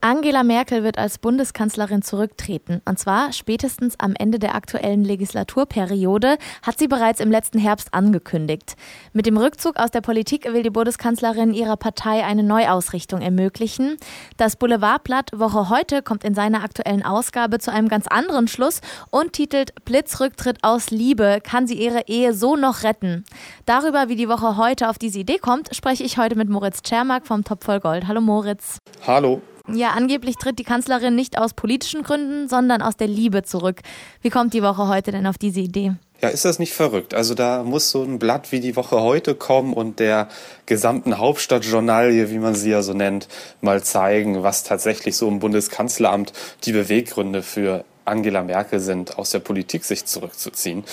Angela Merkel wird als Bundeskanzlerin zurücktreten. Und zwar spätestens am Ende der aktuellen Legislaturperiode, hat sie bereits im letzten Herbst angekündigt. Mit dem Rückzug aus der Politik will die Bundeskanzlerin ihrer Partei eine Neuausrichtung ermöglichen. Das Boulevardblatt Woche heute kommt in seiner aktuellen Ausgabe zu einem ganz anderen Schluss und titelt Blitzrücktritt aus Liebe. Kann sie ihre Ehe so noch retten? Darüber, wie die Woche heute auf diese Idee kommt, spreche ich heute mit Moritz Czermak vom Top voll Gold. Hallo Moritz. Hallo. Ja, angeblich tritt die Kanzlerin nicht aus politischen Gründen, sondern aus der Liebe zurück. Wie kommt die Woche heute denn auf diese Idee? Ja, ist das nicht verrückt? Also da muss so ein Blatt wie die Woche heute kommen und der gesamten Hauptstadtjournalie, wie man sie ja so nennt, mal zeigen, was tatsächlich so im Bundeskanzleramt die Beweggründe für Angela Merkel sind, aus der Politik sich zurückzuziehen.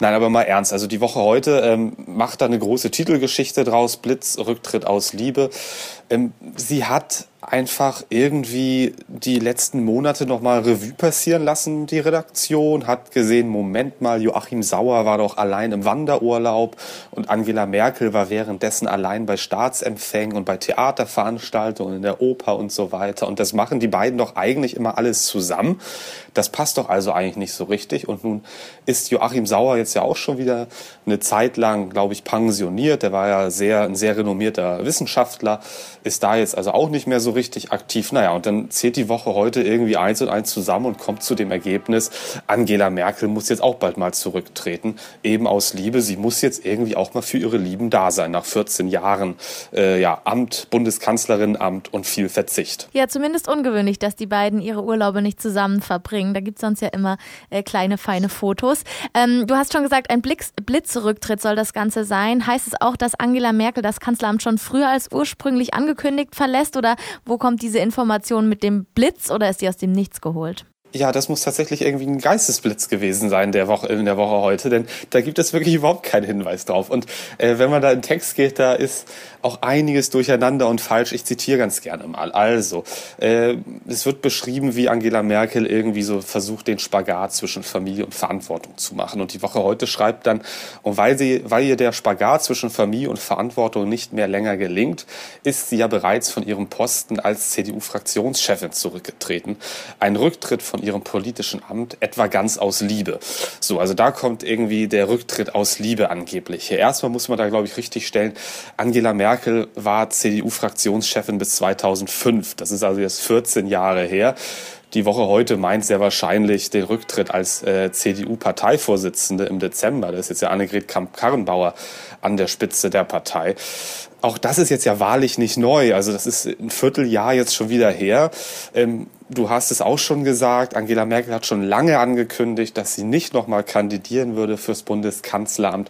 Nein, aber mal ernst. Also die Woche heute ähm, macht da eine große Titelgeschichte draus, Blitz, Rücktritt aus Liebe. Ähm, sie hat einfach irgendwie die letzten Monate nochmal Revue passieren lassen, die Redaktion, hat gesehen, Moment mal, Joachim Sauer war doch allein im Wanderurlaub und Angela Merkel war währenddessen allein bei Staatsempfängen und bei Theaterveranstaltungen in der Oper und so weiter. Und das machen die beiden doch eigentlich immer alles zusammen. Das passt doch also eigentlich nicht so richtig. Und nun ist Joachim Sauer jetzt ja auch schon wieder eine Zeit lang, glaube ich, pensioniert. Der war ja sehr, ein sehr renommierter Wissenschaftler, ist da jetzt also auch nicht mehr so richtig aktiv. Naja, und dann zählt die Woche heute irgendwie eins und eins zusammen und kommt zu dem Ergebnis, Angela Merkel muss jetzt auch bald mal zurücktreten, eben aus Liebe. Sie muss jetzt irgendwie auch mal für ihre Lieben da sein, nach 14 Jahren äh, ja, Amt, Bundeskanzlerin, Amt und viel Verzicht. Ja, zumindest ungewöhnlich, dass die beiden ihre Urlaube nicht zusammen verbringen. Da gibt es sonst ja immer äh, kleine, feine Fotos. Ähm, du hast schon gesagt, ein Blitz Blitzrücktritt soll das Ganze sein. Heißt es auch, dass Angela Merkel das Kanzleramt schon früher als ursprünglich angekündigt verlässt? Oder wo kommt diese Information mit dem Blitz oder ist die aus dem Nichts geholt? Ja, das muss tatsächlich irgendwie ein Geistesblitz gewesen sein der Woche, in der Woche heute, denn da gibt es wirklich überhaupt keinen Hinweis drauf. Und äh, wenn man da in Text geht, da ist auch einiges durcheinander und falsch. Ich zitiere ganz gerne mal. Also, äh, es wird beschrieben, wie Angela Merkel irgendwie so versucht, den Spagat zwischen Familie und Verantwortung zu machen. Und die Woche heute schreibt dann, und weil, sie, weil ihr der Spagat zwischen Familie und Verantwortung nicht mehr länger gelingt, ist sie ja bereits von ihrem Posten als CDU-Fraktionschefin zurückgetreten. Ein Rücktritt von ihrem politischen Amt etwa ganz aus Liebe. So, also da kommt irgendwie der Rücktritt aus Liebe angeblich. Erstmal muss man da, glaube ich, richtig stellen, Angela Merkel war CDU-Fraktionschefin bis 2005. Das ist also jetzt 14 Jahre her. Die Woche heute meint sehr wahrscheinlich den Rücktritt als äh, CDU-Parteivorsitzende im Dezember. Das ist jetzt ja Annegret Kamp-Karrenbauer an der Spitze der Partei. Auch das ist jetzt ja wahrlich nicht neu. Also das ist ein Vierteljahr jetzt schon wieder her. Ähm, du hast es auch schon gesagt, Angela Merkel hat schon lange angekündigt, dass sie nicht nochmal kandidieren würde fürs Bundeskanzleramt.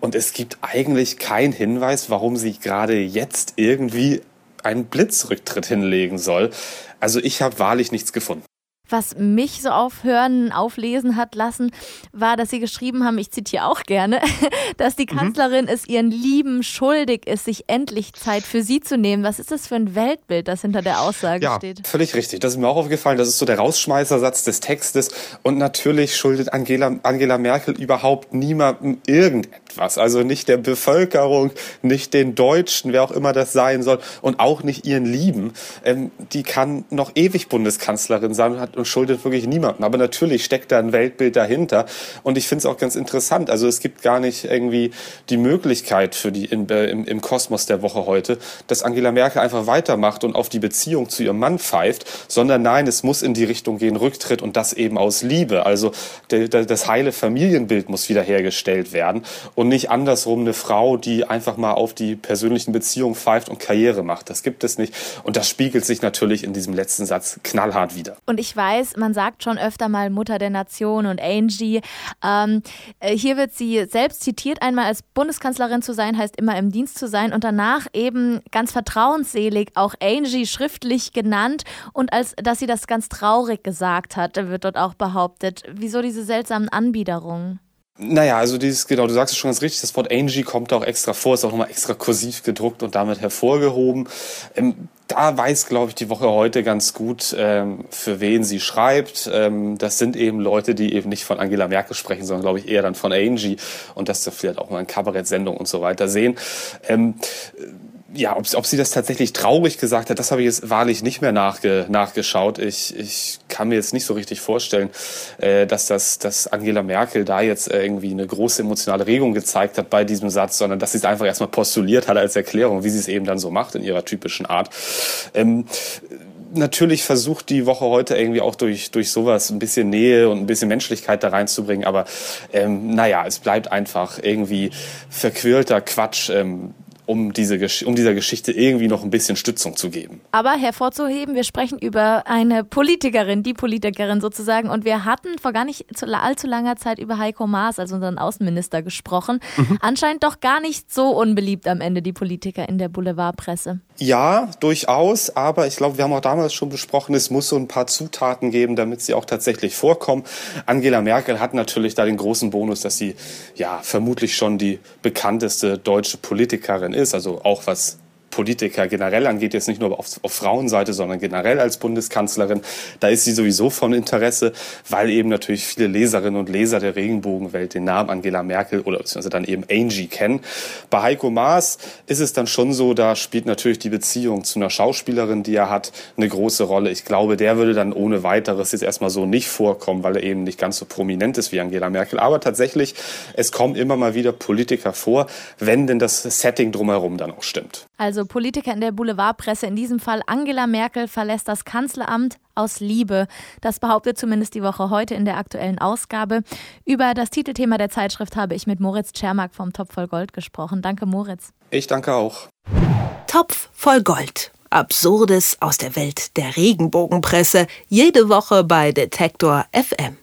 Und es gibt eigentlich keinen Hinweis, warum sie gerade jetzt irgendwie einen Blitzrücktritt hinlegen soll. Also ich habe wahrlich nichts gefunden. Was mich so aufhören, auflesen hat lassen, war, dass sie geschrieben haben, ich zitiere auch gerne, dass die mhm. Kanzlerin mhm. es ihren Lieben schuldig ist, sich endlich Zeit für sie zu nehmen. Was ist das für ein Weltbild, das hinter der Aussage ja, steht? Völlig richtig. Das ist mir auch aufgefallen. Das ist so der Rausschmeißersatz des Textes. Und natürlich schuldet Angela, Angela Merkel überhaupt niemandem irgendetwas. Also nicht der Bevölkerung, nicht den Deutschen, wer auch immer das sein soll, und auch nicht ihren Lieben. Ähm, die kann noch ewig Bundeskanzlerin sein und hat und schuldet wirklich niemandem. Aber natürlich steckt da ein Weltbild dahinter. Und ich finde es auch ganz interessant. Also es gibt gar nicht irgendwie die Möglichkeit für die in, äh, im, im Kosmos der Woche heute, dass Angela Merkel einfach weitermacht und auf die Beziehung zu ihrem Mann pfeift, sondern nein, es muss in die Richtung gehen, Rücktritt und das eben aus Liebe. Also der, der, das heile Familienbild muss wiederhergestellt werden und nicht andersrum eine Frau, die einfach mal auf die persönlichen Beziehungen pfeift und Karriere macht. Das gibt es nicht. Und das spiegelt sich natürlich in diesem letzten Satz knallhart wieder. Und ich weiß, weiß, man sagt schon öfter mal Mutter der Nation und Angie. Ähm, äh, hier wird sie selbst zitiert, einmal als Bundeskanzlerin zu sein, heißt immer im Dienst zu sein und danach eben ganz vertrauensselig auch Angie schriftlich genannt und als dass sie das ganz traurig gesagt hat, wird dort auch behauptet. Wieso diese seltsamen Anbiederungen? Naja, also dieses, genau, du sagst es schon ganz richtig, das Wort Angie kommt auch extra vor, ist auch nochmal extra kursiv gedruckt und damit hervorgehoben. Ähm, da weiß, glaube ich, die Woche heute ganz gut, ähm, für wen sie schreibt. Ähm, das sind eben Leute, die eben nicht von Angela Merkel sprechen, sondern, glaube ich, eher dann von Angie und das da vielleicht auch mal in Kabarettsendungen und so weiter sehen. Ähm, ja, ob, ob sie das tatsächlich traurig gesagt hat, das habe ich jetzt wahrlich nicht mehr nachge, nachgeschaut. Ich, ich kann mir jetzt nicht so richtig vorstellen, äh, dass, das, dass Angela Merkel da jetzt irgendwie eine große emotionale Regung gezeigt hat bei diesem Satz, sondern dass sie es einfach erstmal postuliert hat als Erklärung, wie sie es eben dann so macht in ihrer typischen Art. Ähm, natürlich versucht die Woche heute irgendwie auch durch, durch sowas ein bisschen Nähe und ein bisschen Menschlichkeit da reinzubringen. Aber ähm, naja, es bleibt einfach irgendwie verquirlter Quatsch. Ähm, um, diese, um dieser Geschichte irgendwie noch ein bisschen Stützung zu geben. Aber hervorzuheben, wir sprechen über eine Politikerin, die Politikerin sozusagen. Und wir hatten vor gar nicht allzu langer Zeit über Heiko Maas, also unseren Außenminister, gesprochen. Mhm. Anscheinend doch gar nicht so unbeliebt am Ende die Politiker in der Boulevardpresse. Ja, durchaus. Aber ich glaube, wir haben auch damals schon besprochen, es muss so ein paar Zutaten geben, damit sie auch tatsächlich vorkommen. Angela Merkel hat natürlich da den großen Bonus, dass sie ja vermutlich schon die bekannteste deutsche Politikerin ist ist, also auch was Politiker generell angeht, jetzt nicht nur auf, auf Frauenseite, sondern generell als Bundeskanzlerin, da ist sie sowieso von Interesse, weil eben natürlich viele Leserinnen und Leser der Regenbogenwelt den Namen Angela Merkel oder beziehungsweise dann eben Angie kennen. Bei Heiko Maas ist es dann schon so, da spielt natürlich die Beziehung zu einer Schauspielerin, die er hat, eine große Rolle. Ich glaube, der würde dann ohne weiteres jetzt erstmal so nicht vorkommen, weil er eben nicht ganz so prominent ist wie Angela Merkel. Aber tatsächlich, es kommen immer mal wieder Politiker vor, wenn denn das Setting drumherum dann auch stimmt. Also Politiker in der Boulevardpresse, in diesem Fall Angela Merkel, verlässt das Kanzleramt aus Liebe. Das behauptet zumindest die Woche heute in der aktuellen Ausgabe. Über das Titelthema der Zeitschrift habe ich mit Moritz Czermak vom Topf voll Gold gesprochen. Danke, Moritz. Ich danke auch. Topf voll Gold. Absurdes aus der Welt der Regenbogenpresse. Jede Woche bei Detektor FM.